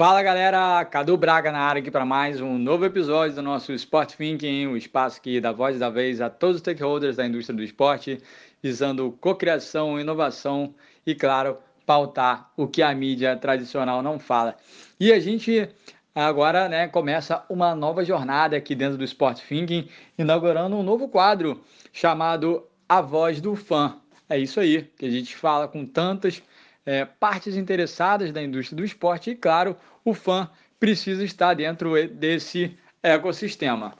Fala galera, Cadu Braga na área aqui para mais um novo episódio do nosso Sport Thinking, o espaço que dá voz da vez a todos os stakeholders da indústria do esporte, visando cocriação, inovação e, claro, pautar o que a mídia tradicional não fala. E a gente agora né, começa uma nova jornada aqui dentro do Sport Thinking, inaugurando um novo quadro chamado A Voz do Fã. É isso aí, que a gente fala com tantas é, partes interessadas da indústria do esporte e, claro, o fã precisa estar dentro desse ecossistema.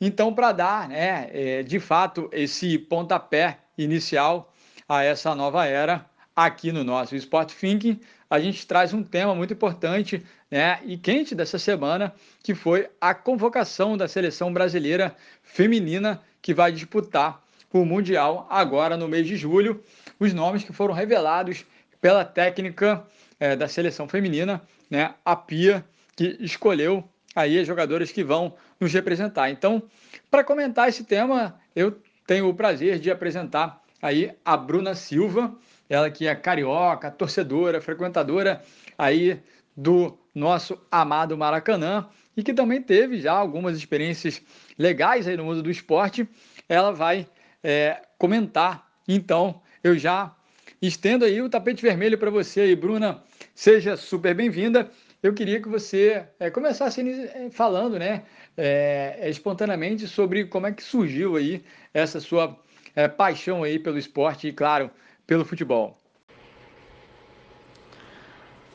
Então, para dar, né, é, de fato, esse pontapé inicial a essa nova era, aqui no nosso Sport Thinking, a gente traz um tema muito importante né, e quente dessa semana, que foi a convocação da seleção brasileira feminina que vai disputar o Mundial agora no mês de julho. Os nomes que foram revelados pela técnica é, da seleção feminina, né, a Pia, que escolheu aí as jogadoras que vão nos representar. Então, para comentar esse tema, eu tenho o prazer de apresentar aí a Bruna Silva, ela que é carioca, torcedora, frequentadora aí do nosso amado Maracanã e que também teve já algumas experiências legais aí no mundo do esporte. Ela vai é, comentar. Então, eu já estendo aí o tapete vermelho para você aí, Bruna. Seja super bem-vinda. Eu queria que você é, começasse é, falando, né, é, espontaneamente sobre como é que surgiu aí essa sua é, paixão aí pelo esporte e, claro, pelo futebol.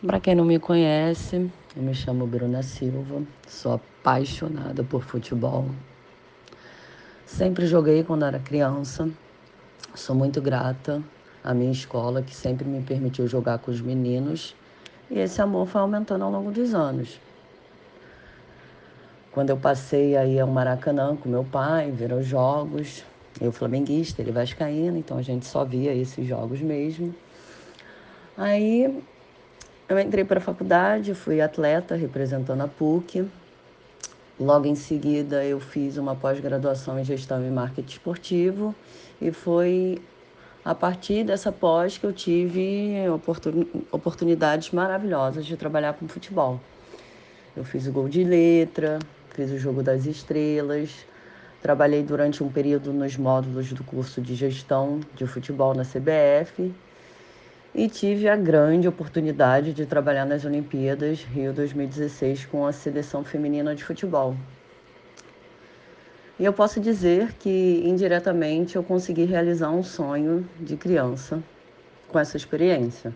Para quem não me conhece, eu me chamo Bruna Silva, sou apaixonada por futebol, Sempre joguei quando era criança. Sou muito grata à minha escola, que sempre me permitiu jogar com os meninos. E esse amor foi aumentando ao longo dos anos. Quando eu passei aí ao Maracanã com meu pai, ver os jogos, eu flamenguista, ele vascaíno, então a gente só via esses jogos mesmo. Aí eu entrei para a faculdade, fui atleta representando a PUC, Logo em seguida, eu fiz uma pós-graduação em gestão e marketing esportivo e foi a partir dessa pós que eu tive oportunidades maravilhosas de trabalhar com futebol. Eu fiz o gol de letra, fiz o jogo das estrelas, trabalhei durante um período nos módulos do curso de gestão de futebol na CBF e tive a grande oportunidade de trabalhar nas Olimpíadas Rio 2016 com a seleção feminina de futebol. E eu posso dizer que indiretamente eu consegui realizar um sonho de criança com essa experiência.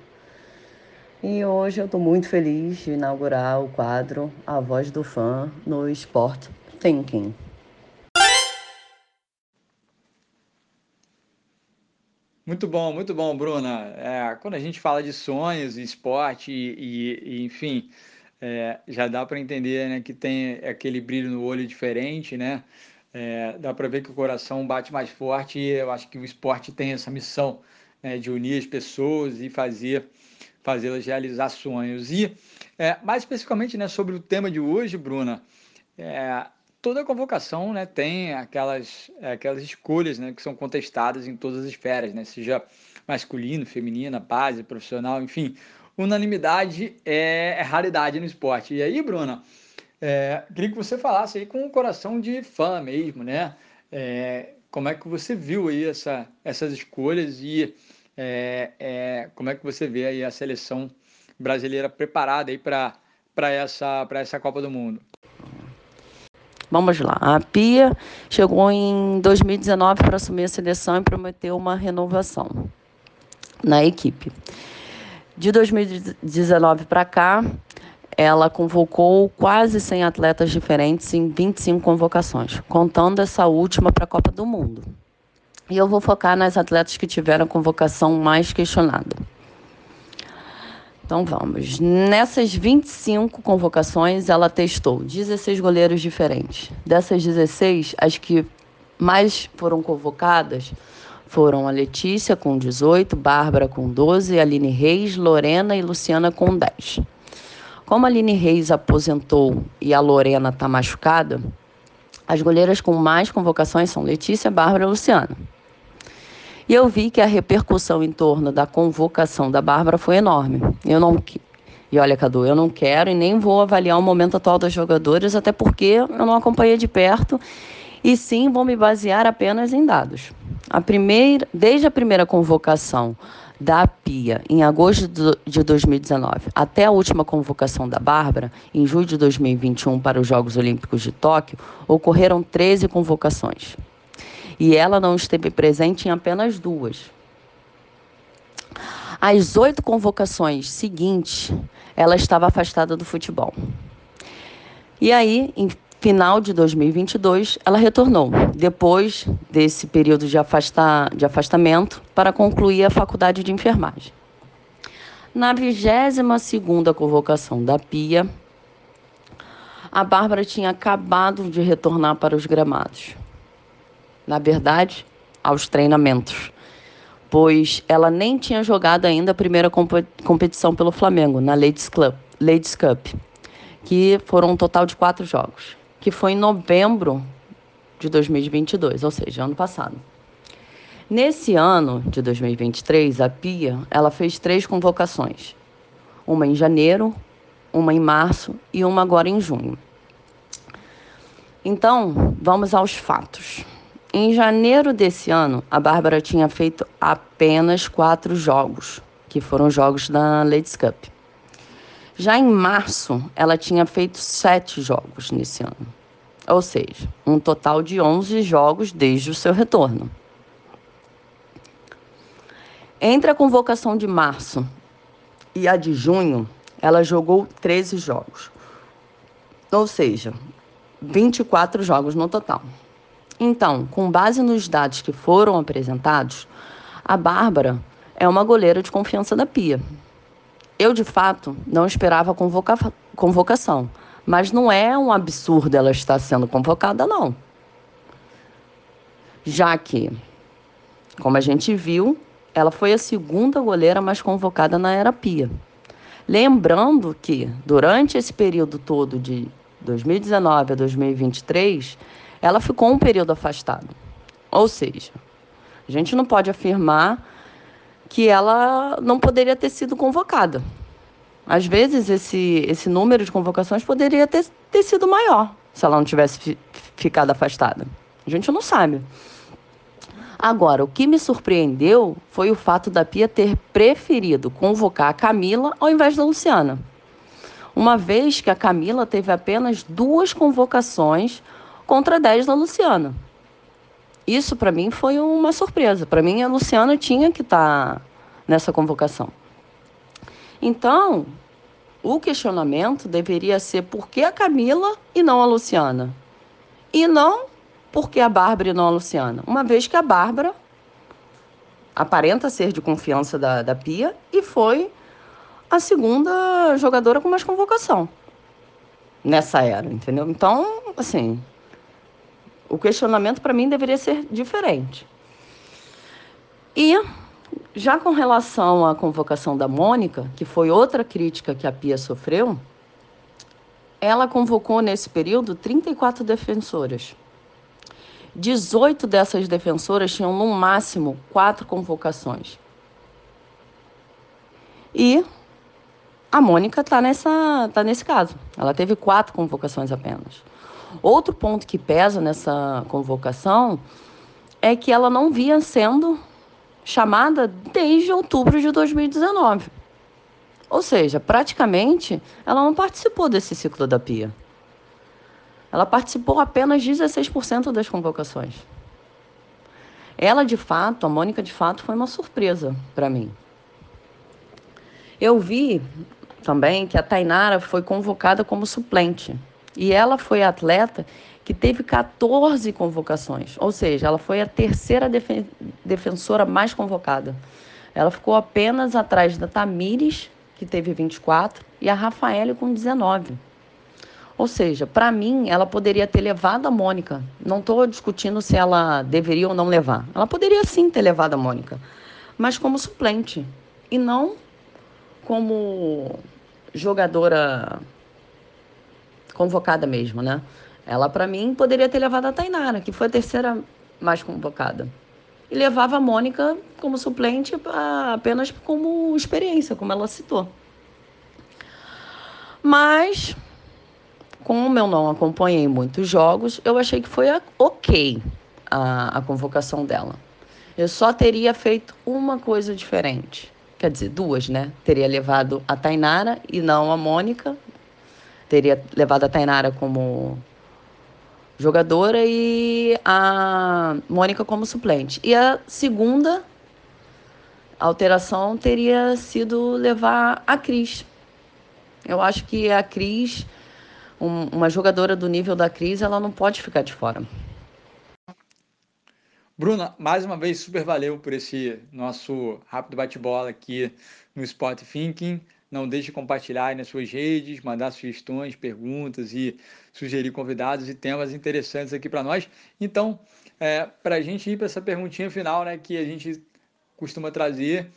E hoje eu estou muito feliz de inaugurar o quadro A Voz do Fã no Sport Thinking. Muito bom, muito bom, Bruna. É, quando a gente fala de sonhos e esporte, e, e enfim, é, já dá para entender né, que tem aquele brilho no olho diferente, né? É, dá para ver que o coração bate mais forte e eu acho que o esporte tem essa missão né, de unir as pessoas e fazer fazê-las realizar sonhos. E é, mais especificamente né, sobre o tema de hoje, Bruna, é, toda convocação né, tem aquelas, aquelas escolhas né, que são contestadas em todas as esferas, né, seja masculino, feminina, base, profissional, enfim. Unanimidade é, é raridade no esporte. E aí, Bruna, é, queria que você falasse aí com o coração de fã mesmo, né? É, como é que você viu aí essa, essas escolhas e é, é como é que você vê aí a seleção brasileira preparada aí para essa, essa Copa do Mundo? Vamos lá. A Pia chegou em 2019 para assumir a seleção e prometeu uma renovação na equipe. De 2019 para cá, ela convocou quase 100 atletas diferentes em 25 convocações, contando essa última para a Copa do Mundo. E eu vou focar nas atletas que tiveram a convocação mais questionada. Então vamos. Nessas 25 convocações, ela testou 16 goleiros diferentes. Dessas 16, as que mais foram convocadas foram a Letícia com 18, Bárbara com 12, Aline Reis, Lorena e Luciana com 10. Como a Aline Reis aposentou e a Lorena está machucada, as goleiras com mais convocações são Letícia, Bárbara e Luciana. E eu vi que a repercussão em torno da convocação da Bárbara foi enorme. Eu não e olha, Cadu, eu não quero e nem vou avaliar o momento atual das jogadoras, até porque eu não acompanhei de perto, e sim vou me basear apenas em dados. A primeira, desde a primeira convocação da Pia em agosto de 2019 até a última convocação da Bárbara, em julho de 2021 para os Jogos Olímpicos de Tóquio, ocorreram 13 convocações. E ela não esteve presente em apenas duas. As oito convocações seguintes, ela estava afastada do futebol. E aí, em final de 2022, ela retornou, depois desse período de, afasta, de afastamento, para concluir a faculdade de enfermagem. Na 22ª convocação da PIA, a Bárbara tinha acabado de retornar para os gramados. Na verdade, aos treinamentos, pois ela nem tinha jogado ainda a primeira competição pelo Flamengo, na Ladies Club, Ladies Cup, que foram um total de quatro jogos que foi em novembro de 2022, ou seja, ano passado. Nesse ano de 2023, a Pia ela fez três convocações: uma em janeiro, uma em março e uma agora em junho. Então, vamos aos fatos. Em janeiro desse ano, a Bárbara tinha feito apenas quatro jogos, que foram jogos da Ladies Cup. Já em março, ela tinha feito sete jogos nesse ano, ou seja, um total de 11 jogos desde o seu retorno. Entre a convocação de março e a de junho, ela jogou 13 jogos, ou seja, 24 jogos no total. Então, com base nos dados que foram apresentados, a Bárbara é uma goleira de confiança da Pia. Eu, de fato, não esperava convoca convocação, mas não é um absurdo ela estar sendo convocada, não. Já que, como a gente viu, ela foi a segunda goleira mais convocada na era Pia. Lembrando que, durante esse período todo de 2019 a 2023, ela ficou um período afastada. Ou seja, a gente não pode afirmar que ela não poderia ter sido convocada. Às vezes, esse, esse número de convocações poderia ter, ter sido maior se ela não tivesse fi, ficado afastada. A gente não sabe. Agora, o que me surpreendeu foi o fato da Pia ter preferido convocar a Camila ao invés da Luciana. Uma vez que a Camila teve apenas duas convocações contra 10 da Luciana. Isso para mim foi uma surpresa. Para mim a Luciana tinha que estar tá nessa convocação. Então, o questionamento deveria ser por que a Camila e não a Luciana? E não por que a Bárbara e não a Luciana? Uma vez que a Bárbara aparenta ser de confiança da, da Pia e foi a segunda jogadora com mais convocação nessa era, entendeu? Então, assim, o questionamento para mim deveria ser diferente. E já com relação à convocação da Mônica, que foi outra crítica que a Pia sofreu, ela convocou nesse período 34 defensoras. 18 dessas defensoras tinham no máximo quatro convocações. E a Mônica está tá nesse caso. Ela teve quatro convocações apenas. Outro ponto que pesa nessa convocação é que ela não vinha sendo chamada desde outubro de 2019. Ou seja, praticamente ela não participou desse ciclo da PIA. Ela participou apenas 16% das convocações. Ela, de fato, a Mônica, de fato, foi uma surpresa para mim. Eu vi também que a Tainara foi convocada como suplente. E ela foi atleta que teve 14 convocações, ou seja, ela foi a terceira defen defensora mais convocada. Ela ficou apenas atrás da Tamires, que teve 24, e a Rafaele com 19. Ou seja, para mim, ela poderia ter levado a Mônica. Não estou discutindo se ela deveria ou não levar. Ela poderia sim ter levado a Mônica, mas como suplente e não como jogadora convocada mesmo, né? Ela, para mim, poderia ter levado a Tainara, que foi a terceira mais convocada. e levava a Mônica como suplente apenas como experiência, como ela citou. Mas, como eu não acompanhei muitos jogos, eu achei que foi ok a, a convocação dela. Eu só teria feito uma coisa diferente. Quer dizer, duas, né? Teria levado a Tainara e não a Mônica. Teria levado a Tainara como jogadora e a Mônica como suplente. E a segunda alteração teria sido levar a Cris. Eu acho que a Cris, um, uma jogadora do nível da Cris, ela não pode ficar de fora. Bruna, mais uma vez, super valeu por esse nosso rápido bate-bola aqui no Spot Thinking. Não deixe de compartilhar nas suas redes, mandar sugestões, perguntas e sugerir convidados e temas interessantes aqui para nós. Então, é, para a gente ir para essa perguntinha final, né, que a gente costuma trazer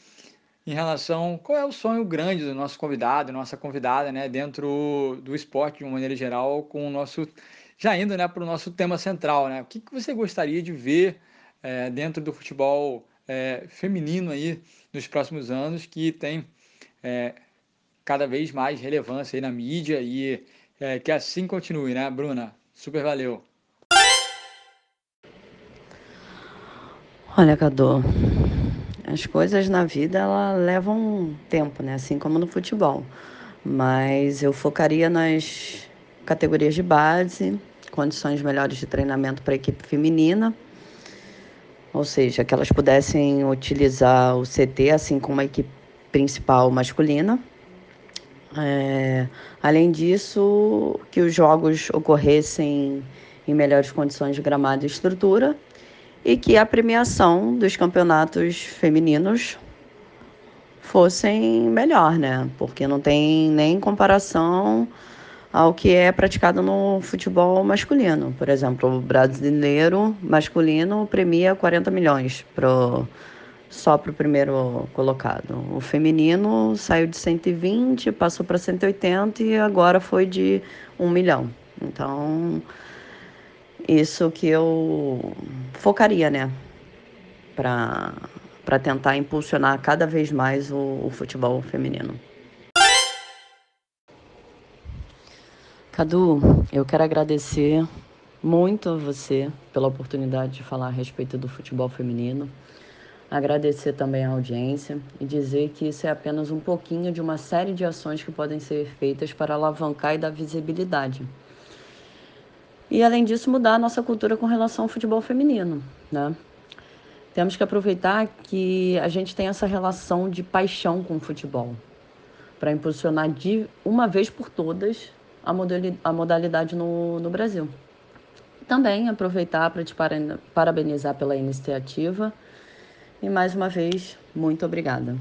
em relação qual é o sonho grande do nosso convidado, nossa convidada, né, dentro do esporte de uma maneira geral, com o nosso já indo, né, para o nosso tema central, né? O que, que você gostaria de ver é, dentro do futebol é, feminino aí nos próximos anos, que tem é, cada vez mais relevância aí na mídia e é, que assim continue, né, Bruna? Super valeu. Olha, Cadu, as coisas na vida ela levam tempo, né? Assim como no futebol. Mas eu focaria nas categorias de base, condições melhores de treinamento para a equipe feminina ou seja, que elas pudessem utilizar o CT assim como a equipe principal masculina. É, além disso, que os jogos ocorressem em melhores condições de gramado e estrutura e que a premiação dos campeonatos femininos fossem melhor, né? Porque não tem nem comparação ao que é praticado no futebol masculino. Por exemplo, o brasileiro masculino premia 40 milhões pro, só para o primeiro colocado. O feminino saiu de 120, passou para 180 e agora foi de 1 milhão. Então, isso que eu focaria, né? Para tentar impulsionar cada vez mais o, o futebol feminino. Cadu, eu quero agradecer muito a você pela oportunidade de falar a respeito do futebol feminino. Agradecer também a audiência e dizer que isso é apenas um pouquinho de uma série de ações que podem ser feitas para alavancar e dar visibilidade. E além disso, mudar a nossa cultura com relação ao futebol feminino, né? Temos que aproveitar que a gente tem essa relação de paixão com o futebol para impulsionar de uma vez por todas a, a modalidade no, no Brasil. Também aproveitar para te parabenizar pela iniciativa e mais uma vez, muito obrigada.